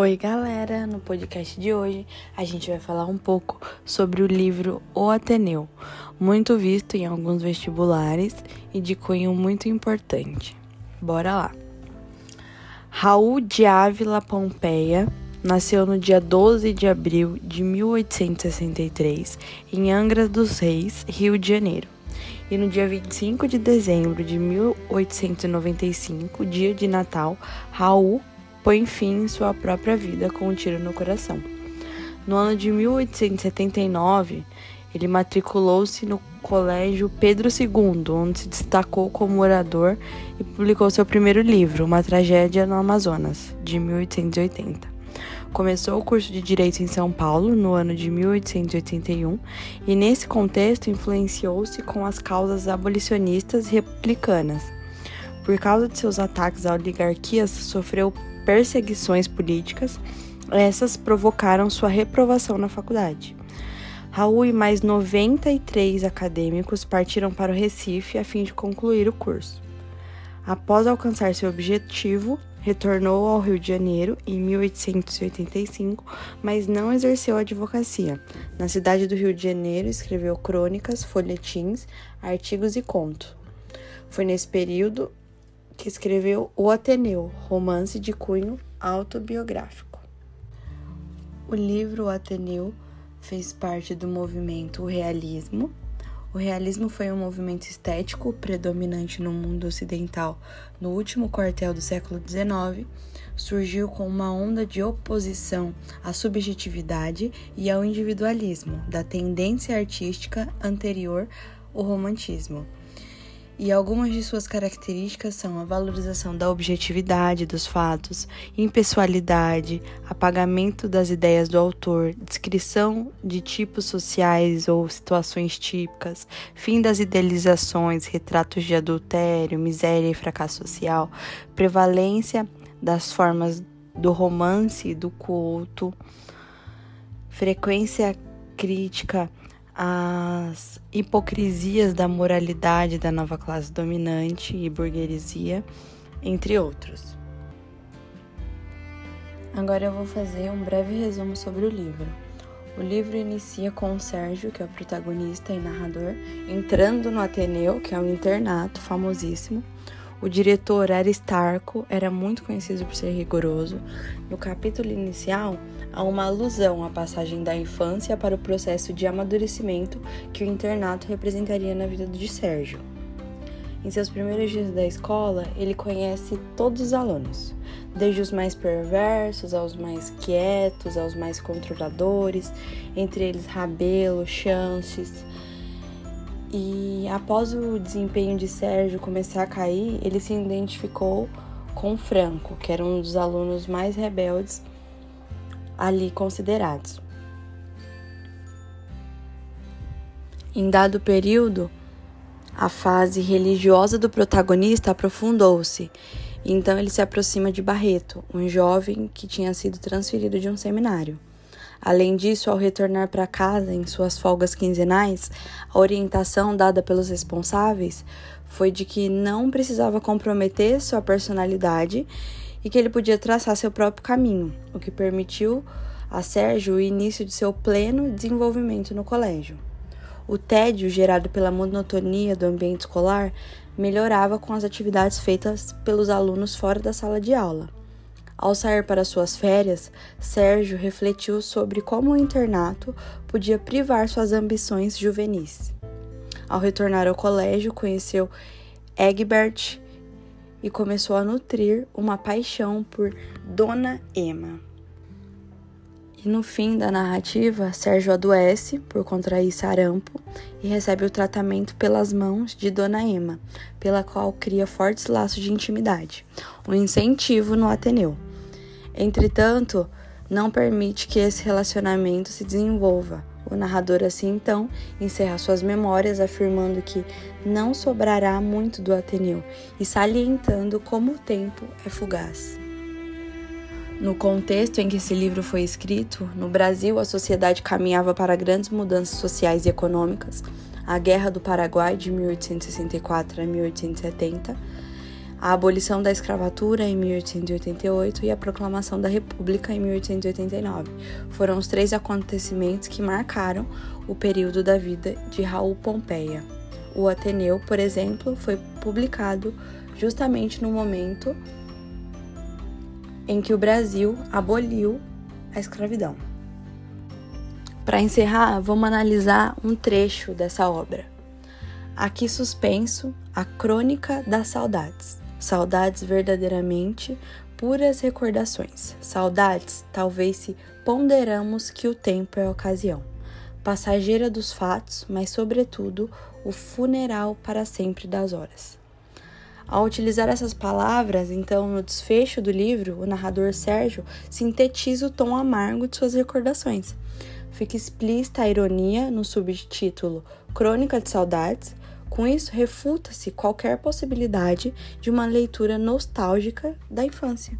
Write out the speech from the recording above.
Oi, galera! No podcast de hoje a gente vai falar um pouco sobre o livro O Ateneu, muito visto em alguns vestibulares e de cunho muito importante. Bora lá! Raul de Ávila Pompeia nasceu no dia 12 de abril de 1863 em Angra dos Reis, Rio de Janeiro. E no dia 25 de dezembro de 1895, dia de Natal, Raul põe fim em sua própria vida com um tiro no coração. No ano de 1879, ele matriculou-se no Colégio Pedro II, onde se destacou como orador e publicou seu primeiro livro, Uma Tragédia no Amazonas, de 1880. Começou o curso de Direito em São Paulo no ano de 1881 e, nesse contexto, influenciou-se com as causas abolicionistas e republicanas. Por causa de seus ataques à oligarquia, sofreu perseguições políticas, essas provocaram sua reprovação na faculdade. Raul e mais 93 acadêmicos partiram para o Recife a fim de concluir o curso. Após alcançar seu objetivo, retornou ao Rio de Janeiro em 1885, mas não exerceu advocacia. Na cidade do Rio de Janeiro, escreveu crônicas, folhetins, artigos e conto. Foi nesse período que escreveu O Ateneu, romance de cunho autobiográfico. O livro O Ateneu fez parte do movimento realismo. O realismo foi um movimento estético predominante no mundo ocidental no último quartel do século XIX. Surgiu com uma onda de oposição à subjetividade e ao individualismo da tendência artística anterior ao romantismo e algumas de suas características são a valorização da objetividade dos fatos, impessoalidade, apagamento das ideias do autor, descrição de tipos sociais ou situações típicas, fim das idealizações, retratos de adultério, miséria e fracasso social, prevalência das formas do romance e do culto, frequência crítica as hipocrisias da moralidade da nova classe dominante e burguesia, entre outros. Agora eu vou fazer um breve resumo sobre o livro. O livro inicia com o Sérgio, que é o protagonista e narrador, entrando no Ateneu, que é um internato famosíssimo. O diretor Aristarco era muito conhecido por ser rigoroso. No capítulo inicial, há uma alusão à passagem da infância para o processo de amadurecimento que o internato representaria na vida de Sérgio. Em seus primeiros dias da escola, ele conhece todos os alunos, desde os mais perversos aos mais quietos, aos mais controladores, entre eles Rabelo, Chances. E após o desempenho de Sérgio começar a cair, ele se identificou com Franco, que era um dos alunos mais rebeldes ali considerados. Em dado período, a fase religiosa do protagonista aprofundou-se. Então ele se aproxima de Barreto, um jovem que tinha sido transferido de um seminário. Além disso, ao retornar para casa em suas folgas quinzenais, a orientação dada pelos responsáveis foi de que não precisava comprometer sua personalidade e que ele podia traçar seu próprio caminho, o que permitiu a Sérgio o início de seu pleno desenvolvimento no colégio. O tédio gerado pela monotonia do ambiente escolar melhorava com as atividades feitas pelos alunos fora da sala de aula. Ao sair para suas férias, Sérgio refletiu sobre como o internato podia privar suas ambições juvenis. Ao retornar ao colégio, conheceu Egbert e começou a nutrir uma paixão por Dona Emma. E no fim da narrativa, Sérgio adoece por contrair sarampo e recebe o tratamento pelas mãos de Dona Emma, pela qual cria fortes laços de intimidade, um incentivo no Ateneu. Entretanto, não permite que esse relacionamento se desenvolva. O narrador, assim então, encerra suas memórias afirmando que não sobrará muito do Ateneu e salientando como o tempo é fugaz. No contexto em que esse livro foi escrito, no Brasil a sociedade caminhava para grandes mudanças sociais e econômicas. A Guerra do Paraguai de 1864 a 1870, a abolição da escravatura em 1888 e a proclamação da República em 1889. Foram os três acontecimentos que marcaram o período da vida de Raul Pompeia. O Ateneu, por exemplo, foi publicado justamente no momento em que o Brasil aboliu a escravidão. Para encerrar, vamos analisar um trecho dessa obra. Aqui suspenso a crônica das saudades saudades verdadeiramente puras recordações, saudades talvez se ponderamos que o tempo é a ocasião, passageira dos fatos, mas sobretudo o funeral para sempre das horas. Ao utilizar essas palavras, então, no desfecho do livro, o narrador Sérgio sintetiza o tom amargo de suas recordações. Fica explícita a ironia no subtítulo Crônica de Saudades, com isso, refuta-se qualquer possibilidade de uma leitura nostálgica da infância.